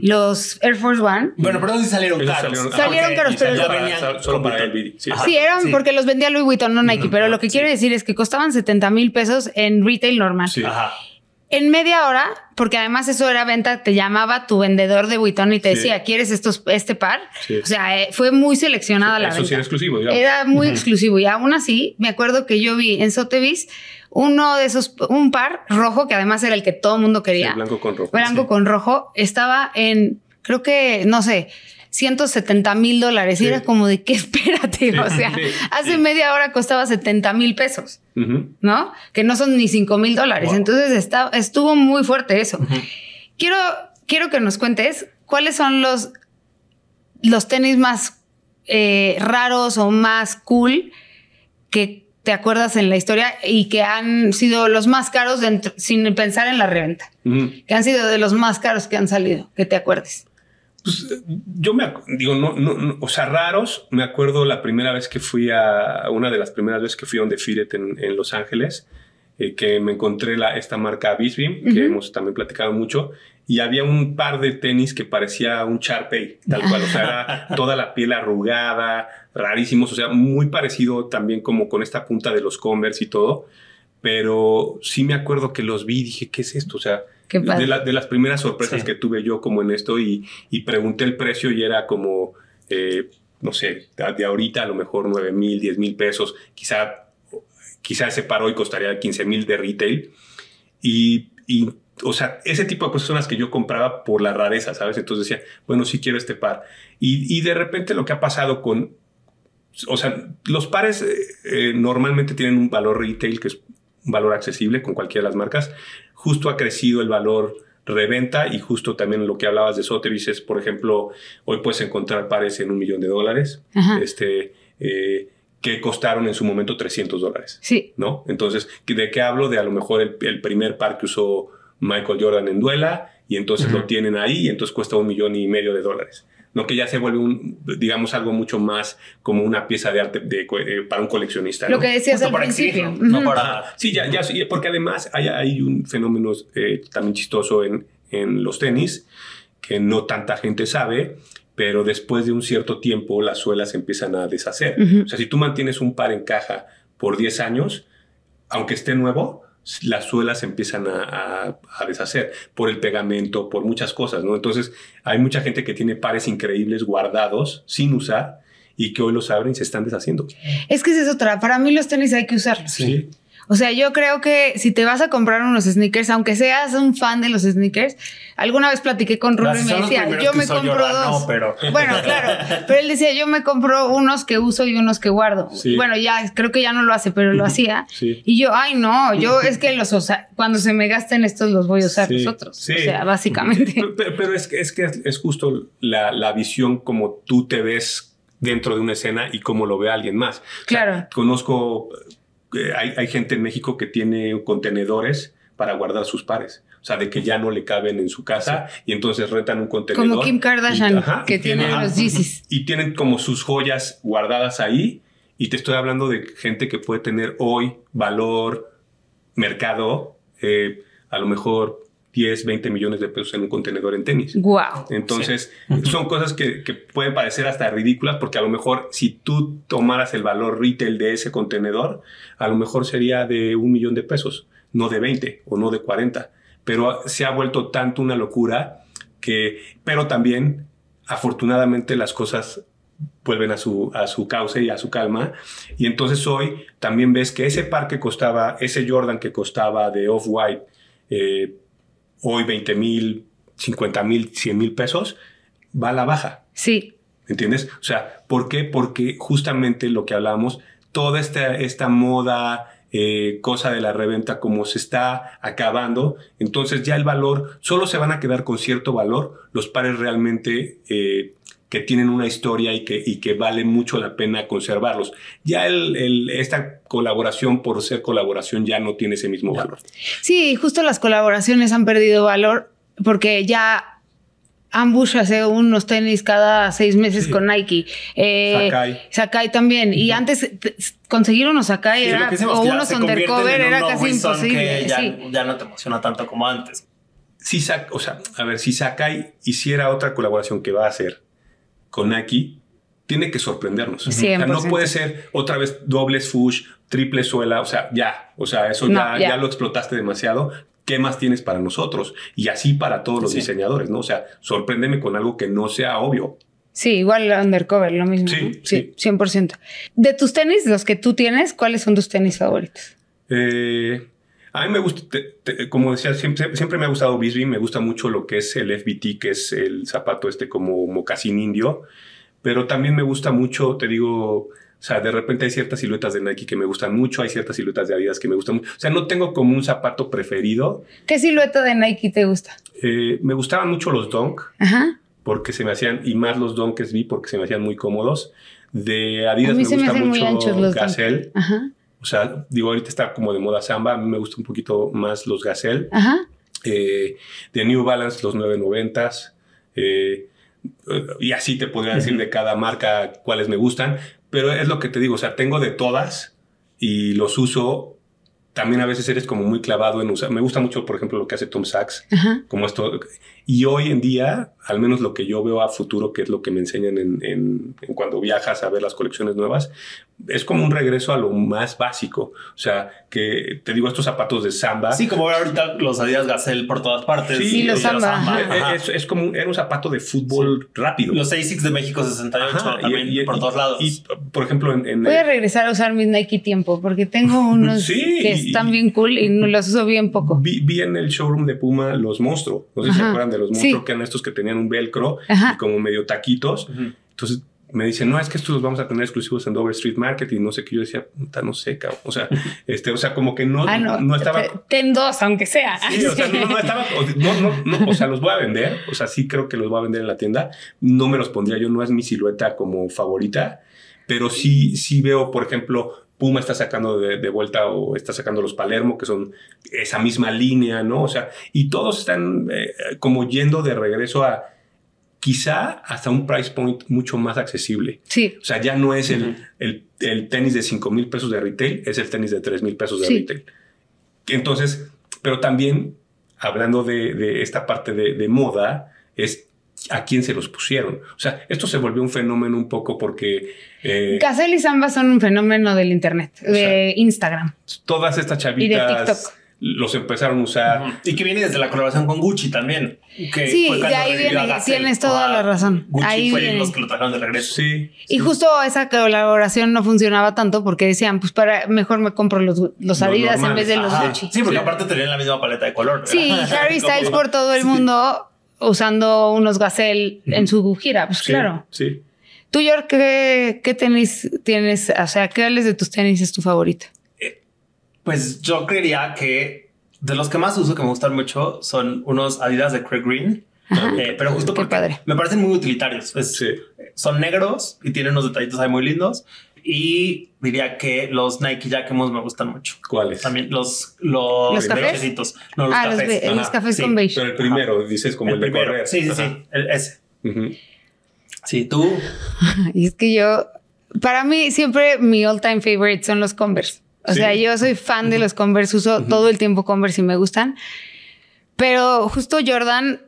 los Air Force One. Bueno, pero sí salieron Esos caros. salieron- caros, pero ya venían solo para el video, sí. Ajá. Sí, eran sí. porque los vendía Louis Vuitton, no Nike, pero lo que sí. quiero decir es que costaban 70 mil pesos en retail normal. Sí. Ajá. En media hora, porque además eso era venta, te llamaba tu vendedor de Vuitton y te Sí. decía, ¿quieres estos, este par? Sí. O sea, eh, fue muy seleccionada la Eso venta. sí era exclusivo, digamos. Era muy exclusivo y aún así me acuerdo que yo vi en Sotheby's uno de esos, un par rojo que además era el que todo el mundo quería. Blanco con rojo. Blanco con rojo estaba en, creo que, no sé, 170 mil dólares. Y Sí. era como de qué espérate. o sea, sí, hace sí. media hora costaba 70 mil pesos. ¿no? Que no son ni 5 mil dólares. Wow. Entonces está, estuvo muy fuerte eso. Quiero, quiero que nos cuentes cuáles son los, los tenis más eh, raros o más cool que te acuerdas en la historia y que han sido los más caros dentro- sin pensar en la reventa. Que han sido de los más caros que han salido, que te acuerdes. Pues, yo me digo, no, no, no, o sea, raros. Me acuerdo la primera vez que fui a, una de las primeras veces que fui a un desfile en, en Los Ángeles, eh, que me encontré la, esta marca Bisbeam, que Ujú. hemos también platicado mucho, y había un par de tenis que parecía un Sharpei, tal cual, o sea, era toda la piel arrugada, rarísimos, o sea, muy parecido también como con esta punta de los Converse y todo. pero sí me acuerdo que los vi y dije, ¿qué es esto? O sea, Qué de, padre. la- de las primeras sorpresas Sí. que tuve yo como en esto y, y pregunté el precio y era como, eh, no sé, de, ahorita a lo mejor 9 mil, 10 mil pesos, quizá, quizá ese par hoy costaría 15 mil de retail. Y, y, o sea, ese tipo de cosas son las que yo compraba por la rareza, ¿sabes? Entonces decía, bueno, sí quiero este par. Y, y de repente lo que ha pasado con, o sea, los pares eh, eh, normalmente tienen un valor retail que es un valor accesible con cualquiera de las marcas. Justo ha crecido el valor reventa y justo también lo que hablabas de Sotheby's es, por ejemplo, hoy puedes encontrar pares en un millón de dólares, Ajá. este, eh, que costaron en su momento 300 dólares. Sí. ¿no? Entonces, ¿de qué hablo? De a lo mejor el, el primer par que usó Michael Jordan en duela y entonces lo tienen ahí y entonces cuesta un millón y medio de dólares. No que ya se vuelve un, digamos, algo mucho más como una pieza de arte de eh, para un coleccionista. Lo ¿no? que decías Justo al para principio. no Ujú. para... Sí, ya, ya, sí, porque además hay, hay un fenómeno eh, también chistoso en, en los tenis que no tanta gente sabe, pero después de un cierto tiempo las suelas empiezan a deshacer. O sea, si tú mantienes un par en caja por 10 años, aunque esté nuevo, las suelas empiezan a, a- a deshacer por el pegamento, por muchas cosas, ¿no? Entonces, hay mucha gente que tiene pares increíbles guardados sin usar y que hoy los abren y se están deshaciendo. Es que esa es otra. Para mí los tenis hay que usarlos. Sí. O sea, yo creo que si te vas a comprar unos sneakers, aunque seas un fan de los sneakers, alguna vez platiqué con Rulo y me decía, yo me compro dos. No, pero... Bueno, claro, pero él decía, yo me compro unos que uso y unos que guardo. Sí. Bueno, ya creo que ya no lo hace, pero lo hacía. Sí. Y yo, ay, no, yo es que los usa, cuando se me gasten estos los voy a usar Sí, los otros. sí. O sea, básicamente. Pero, es, que- es que es justo la, la visión como tú te ves dentro de una escena y cómo lo ve alguien más. O sea, Claro. conozco, hay, hay gente en México que tiene contenedores para guardar sus pares. O sea, de que ya no le caben en su casa y entonces rentan un contenedor. Como Kim Kardashian, y- ajá, que tiene los Yeezys. y tienen como sus joyas guardadas ahí. Y te estoy hablando de gente que puede tener hoy valor, mercado, eh, a lo mejor 10, 20 millones de pesos en un contenedor en tenis. Wow. Entonces, son cosas que, que pueden parecer hasta ridículas porque a lo mejor si tú tomaras el valor retail de ese contenedor, a lo mejor sería de un millón de pesos, no de 20 o no de 40. Pero se ha vuelto tanto una locura que, pero también, afortunadamente, las cosas vuelven a su, a su cauce y a su calma. Y entonces hoy también ves que ese par que costaba, ese Jordan que costaba de Off-White, eh, hoy 20 mil, 50 mil, 100 mil pesos, va a la baja. Sí. ¿Entiendes? O sea, ¿por qué? Porque justamente lo que hablamos, toda esta, esta moda, eh, cosa de la reventa, como se está acabando, entonces ya el valor, solo se van a quedar con cierto valor los pares realmente eh, que tienen una historia y que, y que vale mucho la pena conservarlos. Ya el, el- esta colaboración, por ser colaboración, ya no tiene ese mismo valor. Sí, justo las colaboraciones han perdido valor porque ya Ambush hace unos tenis cada seis meses Sí. con Nike. Eh, Sakai. Sakai también. Y antes conseguir unos Sakai Sí, era, o unos undercover un era casi imposible. ya, sí. ya no te emociona tanto como antes. si o sea, a ver, si Sakai hiciera otra colaboración que va a hacer con Nike, tiene que sorprendernos. O sea, no 100%. puede ser otra vez doble swoosh, triple suela, o sea, ya, o sea, eso No, ya, ya. ya lo explotaste demasiado. ¿Qué más tienes para nosotros? Y así para todos los Sí. diseñadores, ¿no? O sea, sorpréndeme con algo que no sea obvio. Sí, igual undercover, lo mismo. Sí, ¿no? sí. 100%. De tus tenis, los que tú tienes, ¿cuáles son tus tenis favoritos? Eh, a mí me gusta, te- te- como decía, siempre, siempre me ha gustado Bisbee, me gusta mucho lo que es el FBT, que es el zapato este como mocasín indio, pero también me gusta mucho, te digo, o sea, de repente hay ciertas siluetas de Nike que me gustan mucho, hay ciertas siluetas de Adidas que me gustan mucho, o sea, no tengo como un zapato preferido, ¿Qué silueta de Nike te gusta? Eh, me gustaban mucho los Dunk, Ajá. porque se me hacían, y más los Dunk vi porque se me hacían muy cómodos, de Adidas A mí me se me gusta mucho anchos los Dunk. Gazelle, Ajá. O sea, digo, ahorita está como de moda samba, a mí me gusta un poquito más los Gazelle. Ajá. eh, de New Balance los 990s. eh, y así te podría decir de cada marca cuáles me gustan. Pero es lo que te digo, o sea, tengo de todas y los uso. También a veces eres como muy clavado en usar. Me gusta mucho, por ejemplo, lo que hace Tom Sachs, Ajá. como esto. Y hoy en día, al menos lo que yo veo a futuro, que es lo que me enseñan en, en- en cuando viajas a ver las colecciones nuevas, es como un regreso a lo más básico. O sea, que te digo, estos zapatos de samba. Sí, como ahorita los Adidas Gazelle por todas partes. Sí, los samba. Es, es, como un, era un zapato de fútbol rápido. Los ASICS de México 68 también por todos lados. Y, por ejemplo, en, Voy a regresar a usar mis Nike tiempo porque tengo unos que están bien cool y los uso bien poco. Vi, en el showroom de Puma los monstruos. No sé si se acuerdan de los monstruos que eran estos que tenían un velcro y como medio taquitos. Entonces me dicen, no, es que estos los vamos a tener exclusivos en Dover Street Market y no sé qué. Yo decía, puta, no sé, cabrón. O sea, este, o sea, como que no, ah, no, estaba. Ten dos, aunque sea. Sí, o sea, no, no estaba. No, no, no, o sea, los voy a vender. O sea, sí creo que los voy a vender en la tienda. No me los pondría yo, no es mi silueta como favorita, pero sí, sí veo, por ejemplo, Puma está sacando de, vuelta o está sacando los Palermo, que son esa misma línea, ¿no? O sea, y todos están eh, como yendo de regreso a quizá hasta un price point mucho más accesible. Sí. O sea, ya no es el, el, tenis de 5 mil pesos de retail, es el tenis de 3 mil pesos de retail. Entonces, pero también, hablando de, esta parte de, moda, es a quién se los pusieron. O sea, esto se volvió un fenómeno un poco porque... Eh, y Samba son un fenómeno del Internet, de Instagram. Todas estas chavitas... Y de TikTok los empezaron a usar. Y que viene desde la colaboración con Gucci también. Que sí, de ahí viene, tienes toda la razón. Gucci ahí fue los que lo trajeron de regreso. Sí. Y justo esa colaboración no funcionaba tanto porque decían, pues para mejor me compro los, los Adidas en vez de los Gucci. Sí, porque aparte tenían la misma paleta de color. Sí, Harry Styles por todo el mundo usando unos Gazelle en su gira, pues claro. Sí. Tú, York, ¿qué, ¿qué tenis tienes? O sea, ¿qué de tus tenis es tu favorito? Pues yo creería que de los que más uso, que me gustan mucho, son unos Adidas de Craig Green. Eh, pero justo porque me parecen muy utilitarios. Son negros y tienen unos detallitos ahí muy lindos. Y diría que los Nike Jacquemus me gustan mucho. ¿Cuáles? También los los, ¿Los cafés. No, los ah, cafés. Los, cafés con beige. Pero el primero, dices como el, de correr. Sí, sí, sí. ese. Sí, tú. y es que yo, para mí, siempre mi all time favorite son los Converse. O sea, yo soy fan de los Converse, uso todo el tiempo Converse y me gustan. Pero justo Jordan,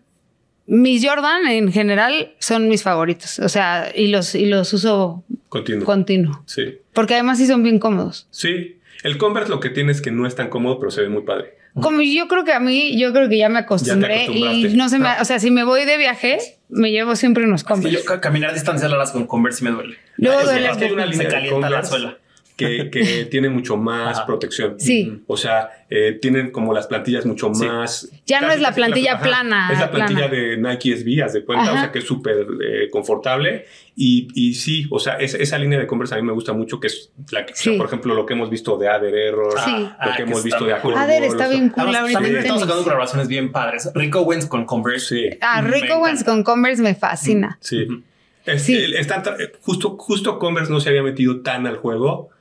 mis Jordan en general son mis favoritos. O sea, y los, y los uso continuo. continuo. Sí. Porque además sí son bien cómodos. Sí. El Converse lo que tiene es que no es tan cómodo, pero se ve muy padre. Como yo creo que a mí, yo creo que ya me acostumbré y no se me, o sea, si me voy de viaje, me llevo siempre unos Converse. yo caminar a distancia largas con Converse y me duele. Luego duele. Se calienta la suela que, que tiene mucho más protección. Sí. O sea, eh, tienen como las plantillas mucho más. Ya no es la plantilla plana. Es la plantilla de Nike SB, haz de cuenta, o sea que es súper eh, confortable. Y, y, sí, o sea, esa línea de Converse a mí me gusta mucho, que es la que, por ejemplo, lo que hemos visto de Ader Error, sí. lo ah, que, hemos visto de Ader. Ader está bien cool ahorita. También estamos sacando colaboraciones bien padres. Rico Wins con Converse. Sí. Ah, Rico Wins con Converse me fascina. Sí. están, justo, justo Converse no se había metido tan al juego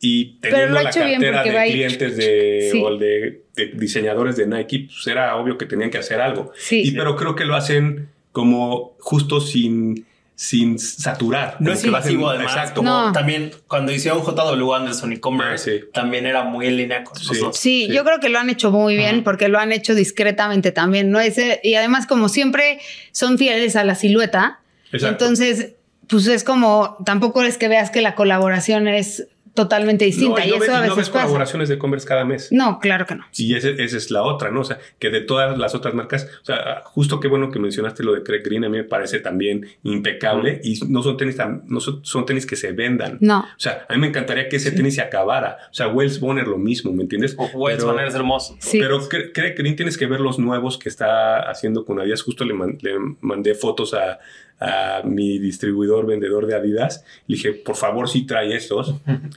y teniendo la cartera de clientes de, o de, diseñadores de Nike, pues era obvio que tenían que hacer algo. Sí. Y, pero creo que lo hacen como justo sin, sin saturar. No es invasivo además. Exacto. También cuando hicieron JW Anderson y Commerce, ah, también era muy en línea con sí. Sí, yo creo que lo han hecho muy bien porque lo han hecho discretamente también. ¿no? Ese, y además, como siempre, son fieles a la silueta. Entonces, pues es como, tampoco es que veas que la colaboración es totalmente distinta. y, eso a veces no ves colaboraciones de Converse cada mes. No, claro que no. Y esa es la otra, ¿no? O sea, que de todas las otras marcas, o sea, justo qué bueno que mencionaste lo de Craig Green, a mí me parece también impecable y no son tenis no son, tenis que se vendan. No. O sea, a mí me encantaría que ese tenis se acabara. O sea, Wells Bonner lo mismo, ¿me entiendes? O Wells Bonner es hermoso. Sí. Pero Craig Green tienes que ver los nuevos que está haciendo con Adidas. Justo le mandé fotos a a mi distribuidor vendedor de Adidas. Le dije, por favor, sí trae estos.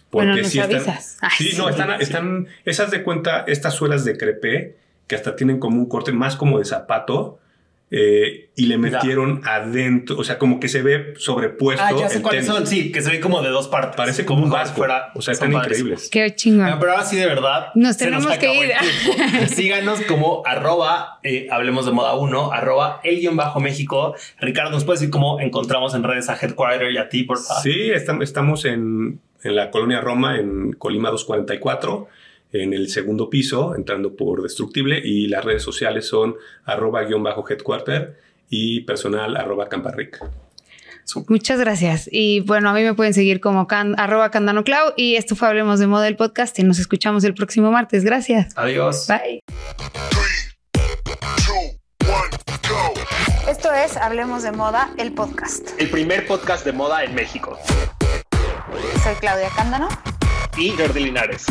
Porque si están. sí, no, están, están. Esas de cuenta, estas suelas de crepé, que hasta tienen como un corte más como de zapato eh, y le metieron adentro, o sea, como que se ve sobrepuesto. Ah, ya sé cuáles son, sí, que se ve como de dos partes. Parece como un vasco. Fuera, o sea, están increíbles. Qué chingón. Pero ahora sí, de verdad. Nos tenemos que ir. Síganos como arroba, eh, hablemos de moda 1, arroba el guion bajo México. Ricardo, ¿nos puedes decir cómo encontramos en redes a Headquarter y a ti, por favor? Sí, estamos en, en la colonia Roma, en Colima 244 en el segundo piso, entrando por Destructible, y las redes sociales son arroba guion bajo headquarter y personal arroba camparric. Muchas gracias. Y bueno, a mí me pueden seguir como can, arroba candanoclau y esto fue Hablemos de Moda el podcast y nos escuchamos el próximo martes. Gracias. Adiós. Bye. Esto es Hablemos de Moda el podcast. El primer podcast de moda en México. Soy Claudia Cándano. Y Jordi Linares.